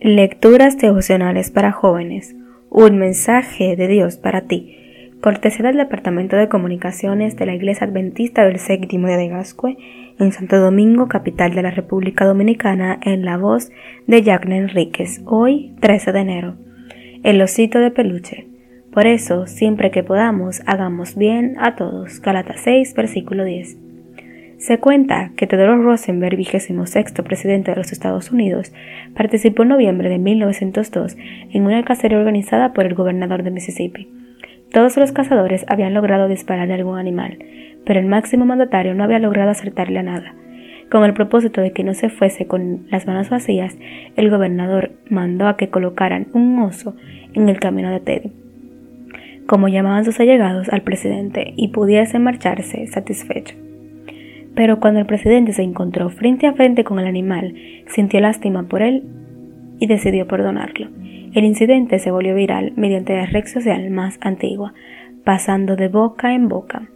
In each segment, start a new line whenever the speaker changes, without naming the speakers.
Lecturas devocionales para jóvenes. Un mensaje de Dios para ti. Cortesía del Departamento de Comunicaciones de la Iglesia Adventista del Séptimo de Gascue en Santo Domingo, capital de la República Dominicana, en la voz de Jacqueline Enríquez. Hoy, 13 de enero. El osito de peluche. Por eso, siempre que podamos, hagamos bien a todos. Galata 6, versículo 10. Se cuenta que Theodore Rosenberg, vigésimo sexto presidente de los Estados Unidos, participó en noviembre de 1902 en una cacería organizada por el gobernador de Mississippi. Todos los cazadores habían logrado dispararle algún animal, pero el máximo mandatario no había logrado acertarle a nada. Con el propósito de que no se fuese con las manos vacías, el gobernador mandó a que colocaran un oso en el camino de Teddy, como llamaban sus allegados al presidente, y pudiese marcharse satisfecho. Pero cuando el presidente se encontró frente a frente con el animal, sintió lástima por él y decidió perdonarlo. El incidente se volvió viral mediante la red social más antigua, pasando de boca en boca.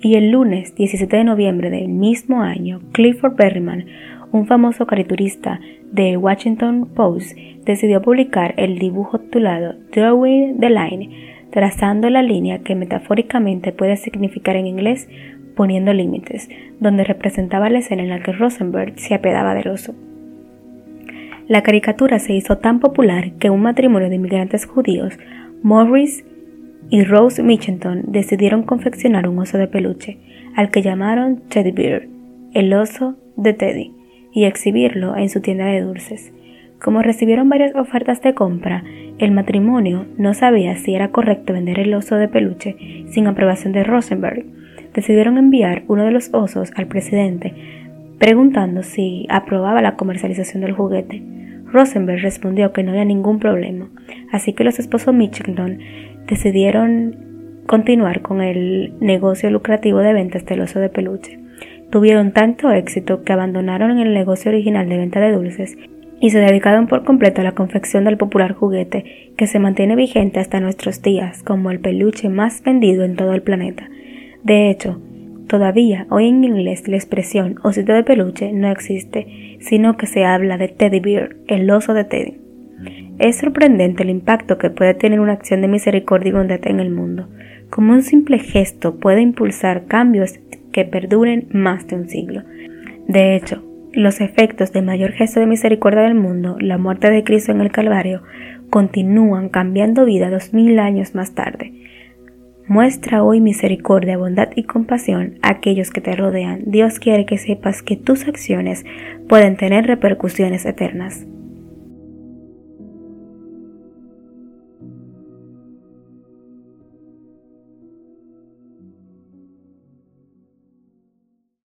Y el lunes 17 de noviembre del mismo año, Clifford Berryman, un famoso caricaturista de Washington Post, decidió publicar el dibujo titulado Drawing the Line, trazando la línea que metafóricamente puede significar en inglés poniendo límites, donde representaba la escena en la que Rosenberg se apedaba del oso. La caricatura se hizo tan popular que un matrimonio de inmigrantes judíos, Morris y Rose Mitchelton, decidieron confeccionar un oso de peluche, al que llamaron Teddy Bear, el oso de Teddy, y exhibirlo en su tienda de dulces. Como recibieron varias ofertas de compra, el matrimonio no sabía si era correcto vender el oso de peluche sin aprobación de Rosenberg, decidieron enviar uno de los osos al presidente preguntando si aprobaba la comercialización del juguete. Rosenberg respondió que no había ningún problema, así que los esposos Mitchell decidieron continuar con el negocio lucrativo de ventas del oso de peluche. Tuvieron tanto éxito que abandonaron el negocio original de venta de dulces y se dedicaron por completo a la confección del popular juguete que se mantiene vigente hasta nuestros días como el peluche más vendido en todo el planeta. De hecho, todavía hoy en inglés la expresión osito de peluche no existe, sino que se habla de teddy bear, el oso de Teddy. Es sorprendente el impacto que puede tener una acción de misericordia y bondad en el mundo, como un simple gesto puede impulsar cambios que perduren más de un siglo. De hecho, los efectos del mayor gesto de misericordia del mundo, la muerte de Cristo en el Calvario, continúan cambiando vida dos mil años más tarde. Muestra hoy misericordia, bondad y compasión a aquellos que te rodean. Dios quiere que sepas que tus acciones pueden tener repercusiones eternas.